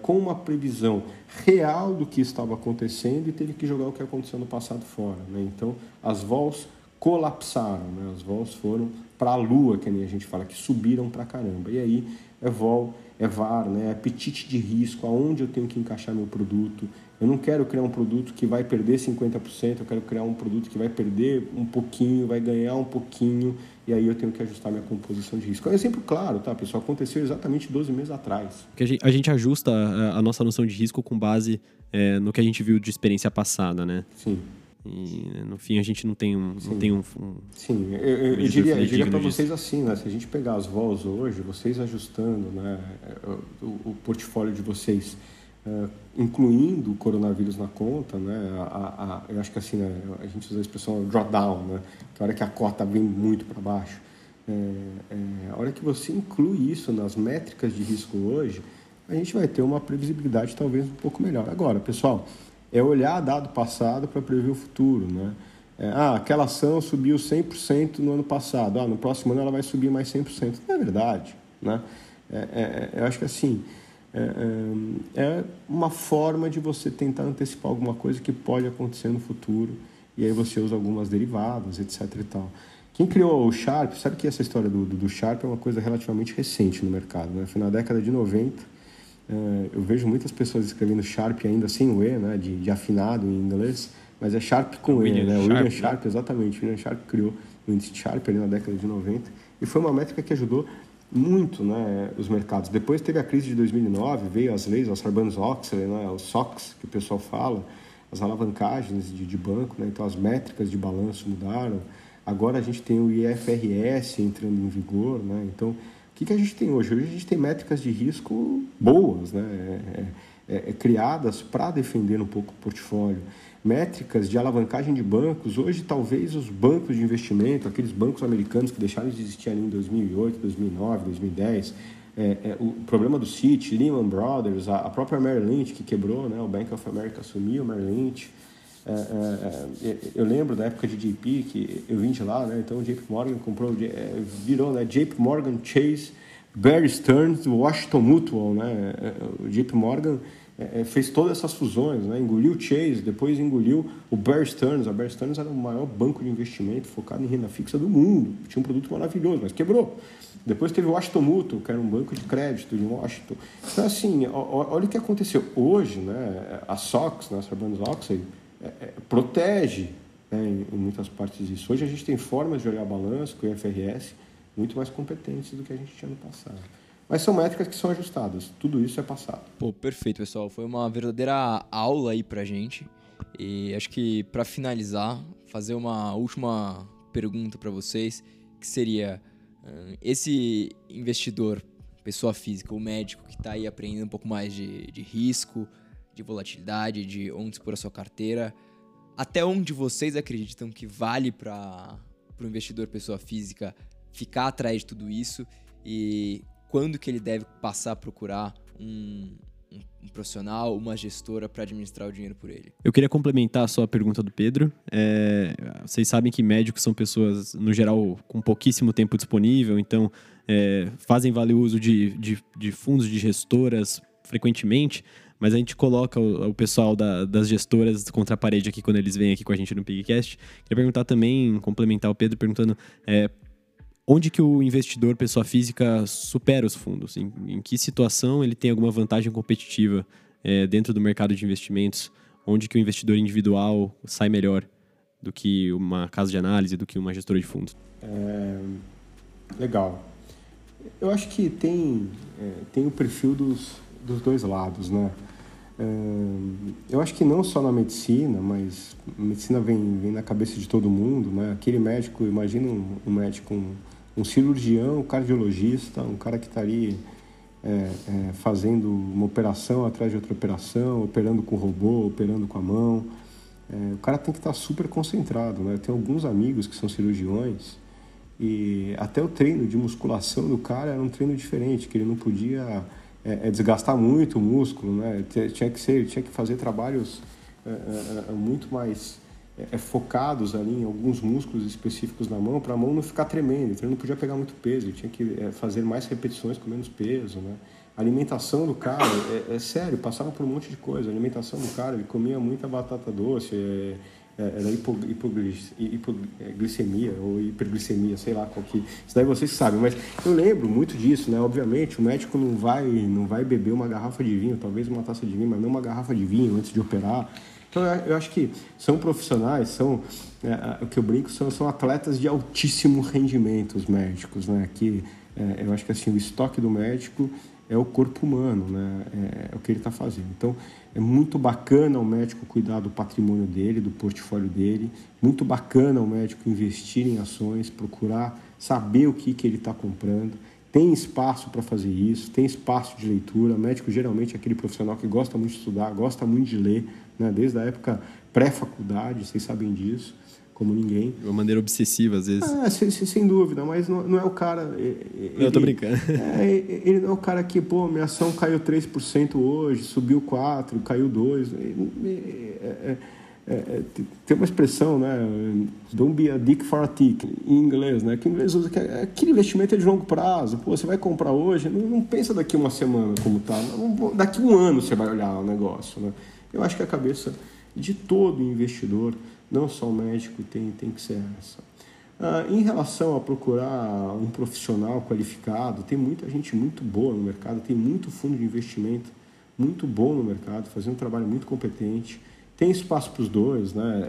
Com uma previsão real do que estava acontecendo e teve que jogar o que aconteceu no passado fora. Né? Então, as vols colapsaram, né? as vols foram para a lua, que a gente fala, que subiram para caramba. E aí é vol, é VAR, né? é apetite de risco, aonde eu tenho que encaixar meu produto. Eu não quero criar um produto que vai perder 50%, eu quero criar um produto que vai perder um pouquinho, vai ganhar um pouquinho, e aí eu tenho que ajustar minha composição de risco. É um exemplo claro, tá, pessoal? Aconteceu exatamente 12 meses atrás. Que a, gente, a gente ajusta a, a, nossa noção de risco com base é, no que a gente viu de experiência passada, né? Sim. E no fim a gente não tem um. Sim, não tem um, um Sim. eu, eu, eu diria, eu diria para vocês assim, né? Se a gente pegar as vols hoje, vocês ajustando né, o, o portfólio de vocês, uh, incluindo o coronavírus na conta, né? A, a, eu acho que assim, né, a gente usa a expressão drawdown, né? Que a hora que a cota vem muito para baixo. É, é, a hora que você inclui isso nas métricas de risco hoje, a gente vai ter uma previsibilidade talvez um pouco melhor. Agora, pessoal é olhar dado passado para prever o futuro, né? É, ah, aquela ação subiu 100% no ano passado, ah, no próximo ano ela vai subir mais 100%. Não é verdade, né? É, é, é, eu acho que assim, é, é, é, uma forma de você tentar antecipar alguma coisa que pode acontecer no futuro e aí você usa algumas derivadas, etc e tal. Quem criou o Sharp, sabe que essa história do, do, do Sharp é uma coisa relativamente recente no mercado, né? Foi na década de 90, é, eu vejo muitas pessoas escrevendo Sharp ainda sem o E, né, de, de afinado em inglês, mas é Sharp com E, né? O William né? Sharp, né? exatamente. William Sharp criou o índice Sharp ali na década de 90 e foi uma métrica que ajudou muito né, os mercados. Depois teve a crise de 2009, veio as leis, o Sarbanes-Oxley, né, os SOX, que o pessoal fala, as alavancagens de, de banco, né, então as métricas de balanço mudaram. Agora a gente tem o IFRS entrando em vigor, né, então que, que a gente tem hoje? Hoje a gente tem métricas de risco boas, né? É, é, é, criadas para defender um pouco o portfólio. Métricas de alavancagem de bancos. Hoje, talvez os bancos de investimento, aqueles bancos americanos que deixaram de existir ali em 2008, 2009, 2010, é, o problema do Citi, Lehman Brothers, a, a, própria Merrill Lynch que quebrou, né? o Bank of America assumiu, Merrill Lynch. É, é, é, eu lembro da época de JP, que eu vim de lá, né? Então o JP Morgan comprou, virou, né? JP Morgan Chase, Bear Stearns, Washington Mutual, né? O JP Morgan fez todas essas fusões, né? Engoliu o Chase, depois engoliu o Bear Stearns. A Bear Stearns era o maior banco de investimento focado em renda fixa do mundo. Tinha um produto maravilhoso, mas quebrou. Depois teve o Washington Mutual, que era um banco de crédito de Washington. Então, assim, olha o que aconteceu. Hoje, né? A SOX, né? A Sarbanes-Oxley, é, é, protege né, em, em, muitas partes disso. Hoje a gente tem formas de olhar balanço com o IFRS muito mais competentes do que a gente tinha no passado. Mas são métricas que são ajustadas. Tudo isso é passado. Pô, perfeito, pessoal. Foi uma verdadeira aula aí pra gente. E acho que para finalizar, fazer uma última pergunta para vocês, que seria hum, esse investidor, pessoa física, o médico que está aí aprendendo um pouco mais de, de risco, de volatilidade, de onde expor a sua carteira. Até onde vocês acreditam que vale para o investidor pessoa física ficar atrás de tudo isso e quando que ele deve passar a procurar um, um, um profissional, uma gestora para administrar o dinheiro por ele. Eu queria complementar a sua pergunta do Pedro. É, vocês sabem que médicos são pessoas, no geral, com pouquíssimo tempo disponível, então é, fazem valer uso de, de, de fundos de gestoras frequentemente mas a gente coloca o, o pessoal da, das gestoras contra a parede aqui quando eles vêm aqui com a gente no Pigcast. Queria perguntar também, complementar o Pedro perguntando é, onde que o investidor, pessoa física, supera os fundos? Em, em que situação ele tem alguma vantagem competitiva é, dentro do mercado de investimentos? Onde que o investidor individual sai melhor do que uma casa de análise, do que uma gestora de fundos? É, legal. Eu acho que tem, é, tem o perfil dos, dos dois lados, né? Eu acho que não só na medicina, mas a medicina vem, vem na cabeça de todo mundo, né? Aquele médico, imagina um, um médico, um, um, cirurgião, um cardiologista, um cara que está ali é, é, fazendo uma operação atrás de outra operação, operando com robô, operando com a mão. É, o cara tem que estar tá super concentrado, né? Eu tenho alguns amigos que são cirurgiões e até o treino de musculação do cara era um treino diferente, que ele não podia é, é desgastar muito o músculo, né? Tinha que ser, tinha que fazer trabalhos é, muito mais é, focados ali em alguns músculos específicos na mão para a mão não ficar tremendo. Então ele não podia pegar muito peso, ele tinha que fazer mais repetições com menos peso, né? A alimentação do cara, é, é, sério, passava por um monte de coisa. A alimentação do cara, ele comia muita batata doce, é, é era hipoglicemia ou hiperglicemia, sei lá qual que. Isso daí vocês sabem, mas eu lembro muito disso, né? Obviamente, o médico não vai, não vai beber uma garrafa de vinho, talvez uma taça de vinho, mas não uma garrafa de vinho antes de operar. Então, eu acho que são profissionais, são é, o que eu brinco são, são atletas de altíssimo rendimento, os médicos, né? Que é, eu acho que assim o estoque do médico é o corpo humano, né? É, é o que ele está fazendo. Então, é muito bacana o médico cuidar do patrimônio dele, do portfólio dele. Muito bacana o médico investir em ações, procurar saber o que, que ele está comprando. Tem espaço para fazer isso, tem espaço de leitura. O médico geralmente é aquele profissional que gosta muito de estudar, gosta muito de ler, né? desde a época pré-faculdade, vocês sabem disso como ninguém. De uma maneira obsessiva, às vezes. Ah, sem, sem dúvida, mas não, não, é o cara. Ele, eu tô brincando. É, ele não é o cara que, pô, minha ação caiu 3% hoje, subiu 4%, caiu 2%. É, é, é, é, tem uma expressão, né? Don't be a dick for a tick, em inglês, né? Que em inglês usa que é, aquele investimento é de longo prazo. Pô, você vai comprar hoje, não, não pensa daqui uma semana como tá. Não, daqui um ano você vai olhar o negócio, né? Eu acho que a cabeça de todo investidor não só o médico tem, tem que ser essa. Ah, em relação a procurar um profissional qualificado, tem muita gente muito boa no mercado, tem muito fundo de investimento muito bom no mercado, fazendo um trabalho muito competente. Tem espaço para os dois, né?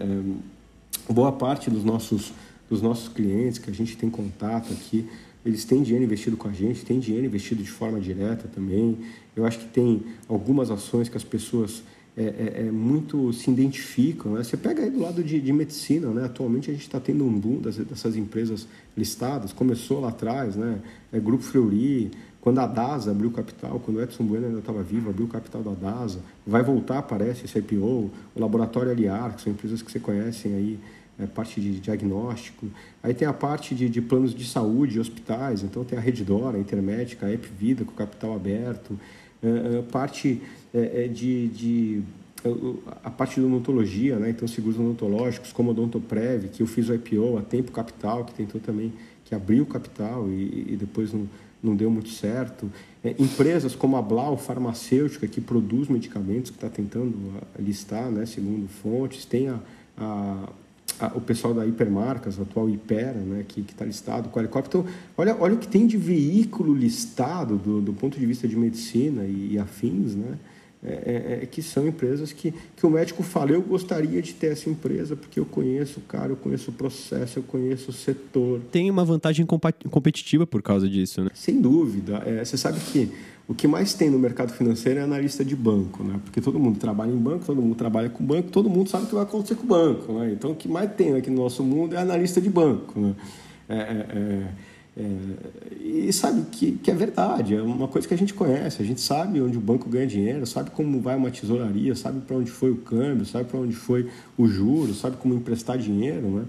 É, boa parte dos nossos, dos nossos clientes que a gente tem contato aqui, eles têm dinheiro investido com a gente, têm dinheiro investido de forma direta também. Eu acho que tem algumas ações que as pessoas é, é, é, muito se identificam. Né? Você pega aí do lado de, de medicina, né? atualmente a gente está tendo um boom das, dessas empresas listadas, começou lá atrás, né? é, Grupo Fleury, quando a DASA abriu capital, quando o Edson Bueno ainda estava vivo, abriu capital da DASA, vai voltar, parece, esse IPO, o Laboratório Aliar, que são empresas que você conhecem aí, é, parte de diagnóstico. Aí tem a parte de, de planos de saúde, hospitais, então tem a Reddora, a Intermédica, a Epvida com capital aberto, é, é, parte é, é, de, de a parte de odontologia, né? então seguros odontológicos, como Odontoprev, que eu fiz o IPO, a Tempo Capital, que tentou também, que abriu capital e, e depois não, não deu muito certo. É, empresas como a Blau Farmacêutica, que produz medicamentos, que está tentando listar, né? segundo fontes. Tem a, a, a, o pessoal da Hipermarcas, a atual Hipera, né? que está listado, Qualicop. Então, olha, olha o que tem de veículo listado do, do ponto de vista de medicina e, e afins, né? É, é, é, que são empresas que, que o médico fala, eu gostaria de ter essa empresa porque eu conheço o cara, eu conheço o processo, eu conheço o setor. Tem uma vantagem competitiva por causa disso, né? Sem dúvida. É, você sabe que o que mais tem no mercado financeiro é analista de banco, né? Porque todo mundo trabalha em banco, todo mundo trabalha com banco, todo mundo sabe o que vai acontecer com o banco, né? Então, o que mais tem aqui no nosso mundo é analista de banco, né? É, é, e sabe que, que é verdade, é uma coisa que a gente conhece, a gente sabe onde o banco ganha dinheiro, sabe como vai uma tesouraria, sabe para onde foi o câmbio, sabe para onde foi o juro, sabe como emprestar dinheiro, né?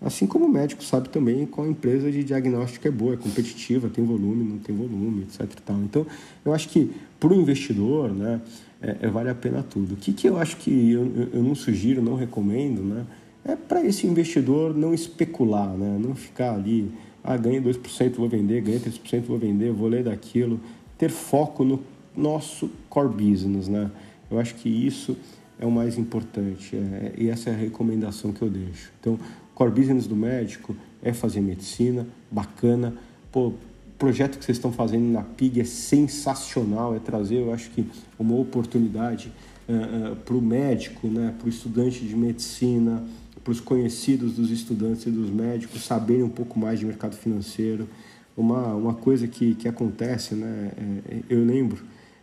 Assim como o médico sabe também qual empresa de diagnóstico é boa, é competitiva, tem volume, não tem volume, etc. Então, eu acho que para o investidor, né, é, é, vale a pena tudo. O que, que eu acho que eu, eu não sugiro, não recomendo, né, é para esse investidor não especular, né, não ficar ali ah, ganhei 2%, vou vender, ganhei 3%, vou vender, vou ler daquilo. Ter foco no nosso core business, né? Eu acho que isso é o mais importante é, e essa é a recomendação que eu deixo. Então, core business do médico é fazer medicina, bacana. Pô, projeto que vocês estão fazendo na PIG é sensacional, é trazer, eu acho que, uma oportunidade uh, uh, para o médico, né, para o estudante de medicina, para os conhecidos dos estudantes e dos médicos saberem um pouco mais de mercado financeiro. Uma, uma coisa que, que acontece, né? É, é eu lembro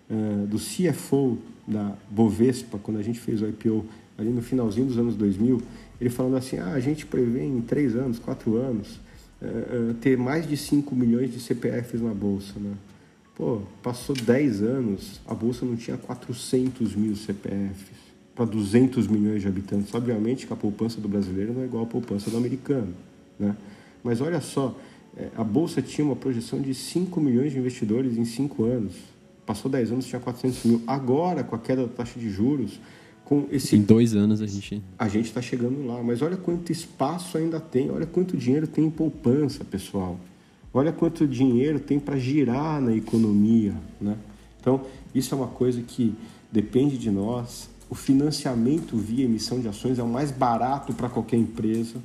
uh, do CFO da Bovespa, quando a gente fez o IPO ali no finalzinho dos anos 2000, ele falando assim, ah, a gente prevê em três anos, quatro anos, ter mais de 5 milhões de CPFs na Bolsa, né? Pô, passou 10 anos, a Bolsa não tinha 400 mil CPFs para 200 milhões de habitantes. Obviamente que a poupança do brasileiro não é igual à poupança do americano. Né? Mas olha só, é, a Bolsa tinha uma projeção de 5 milhões de investidores em 5 anos. Passou 10 anos, tinha 400 mil. Agora, com a queda da taxa de juros, com esse... Em dois anos a gente... A gente está chegando lá. Mas olha quanto espaço ainda tem. Olha quanto dinheiro tem em poupança, pessoal. Olha quanto dinheiro tem para girar na economia, né? Então, isso é uma coisa que depende de nós. O financiamento via emissão de ações é o mais barato para qualquer empresa.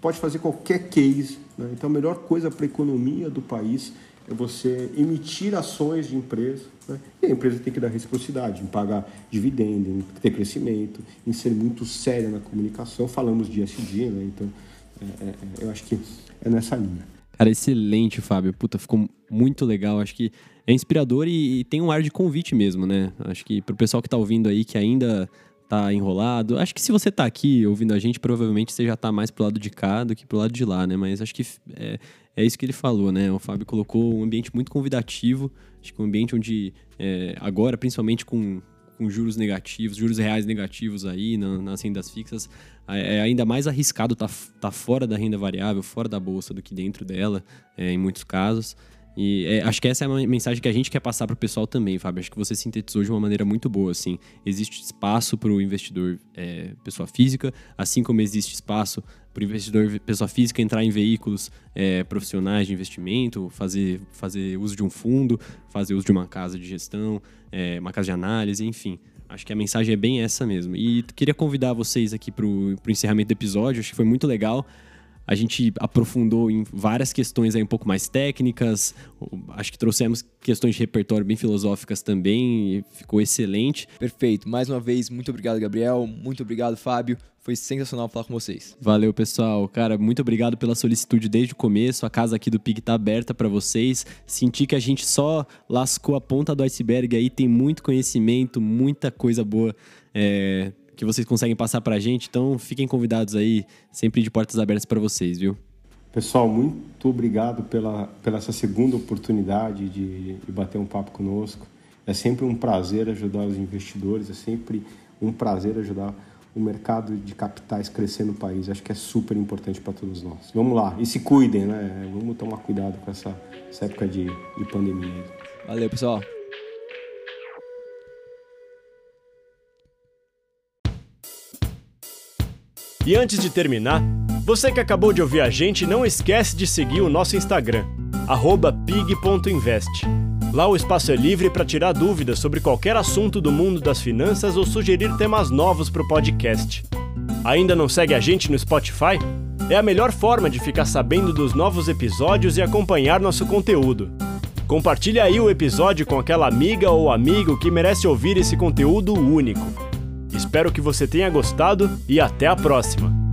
Pode fazer qualquer case. Né? Então, a melhor coisa para a economia do país é você emitir ações de empresa. Né? E a empresa tem que dar reciprocidade, em pagar dividendo, em ter crescimento, em ser muito séria na comunicação. Falamos de SD, né? então é, é, é, eu acho que é nessa linha. Cara, excelente, Fábio. Puta, ficou muito legal. Acho que é inspirador e, e tem um ar de convite mesmo, né? Acho que pro pessoal que tá ouvindo aí, que ainda tá enrolado. Acho que se você tá aqui ouvindo a gente, provavelmente você já tá mais pro lado de cá do que pro lado de lá, né? Mas acho que é, é isso que ele falou, né? O Fábio colocou um ambiente muito convidativo. Acho que um ambiente onde, é, agora, principalmente com, com juros negativos, juros reais negativos aí na, nas rendas fixas, é ainda mais arriscado estar tá, tá fora da renda variável, fora da bolsa do que dentro dela, é, em muitos casos. E é, acho que essa é uma mensagem que a gente quer passar para o pessoal também, Fábio. Acho que você sintetizou de uma maneira muito boa. Assim, existe espaço para o investidor é, pessoa física, assim como existe espaço para o investidor pessoa física entrar em veículos é, profissionais de investimento, fazer, fazer uso de um fundo, fazer uso de uma casa de gestão, é, uma casa de análise, enfim. Acho que a mensagem é bem essa mesmo. E queria convidar vocês aqui para o encerramento do episódio. Acho que foi muito legal. A gente aprofundou em várias questões aí um pouco mais técnicas. Acho que trouxemos questões de repertório bem filosóficas também. ficou excelente. Perfeito. Mais uma vez, muito obrigado, Gabriel. Muito obrigado, Fábio. Foi sensacional falar com vocês. Valeu, pessoal. Cara, muito obrigado pela solicitude desde o começo. A casa aqui do Pig tá aberta para vocês. Senti que a gente só lascou a ponta do iceberg aí. Tem muito conhecimento, muita coisa boa é, que vocês conseguem passar pra gente. Então, fiquem convidados aí, sempre de portas abertas para vocês, viu? Pessoal, muito obrigado pela, pela essa segunda oportunidade de, de bater um papo conosco. É sempre um prazer ajudar os investidores, é sempre um prazer ajudar o mercado de capitais crescer no país. Acho que é super importante para todos nós. Vamos lá, e se cuidem, né? Vamos tomar cuidado com essa, essa época de, de pandemia. Valeu, pessoal. E antes de terminar, você que acabou de ouvir a gente, não esquece de seguir o nosso Instagram, pig.invest. Lá o espaço é livre para tirar dúvidas sobre qualquer assunto do mundo das finanças ou sugerir temas novos para o podcast. Ainda não segue a gente no Spotify? É a melhor forma de ficar sabendo dos novos episódios e acompanhar nosso conteúdo. Compartilhe aí o episódio com aquela amiga ou amigo que merece ouvir esse conteúdo único. Espero que você tenha gostado e até a próxima!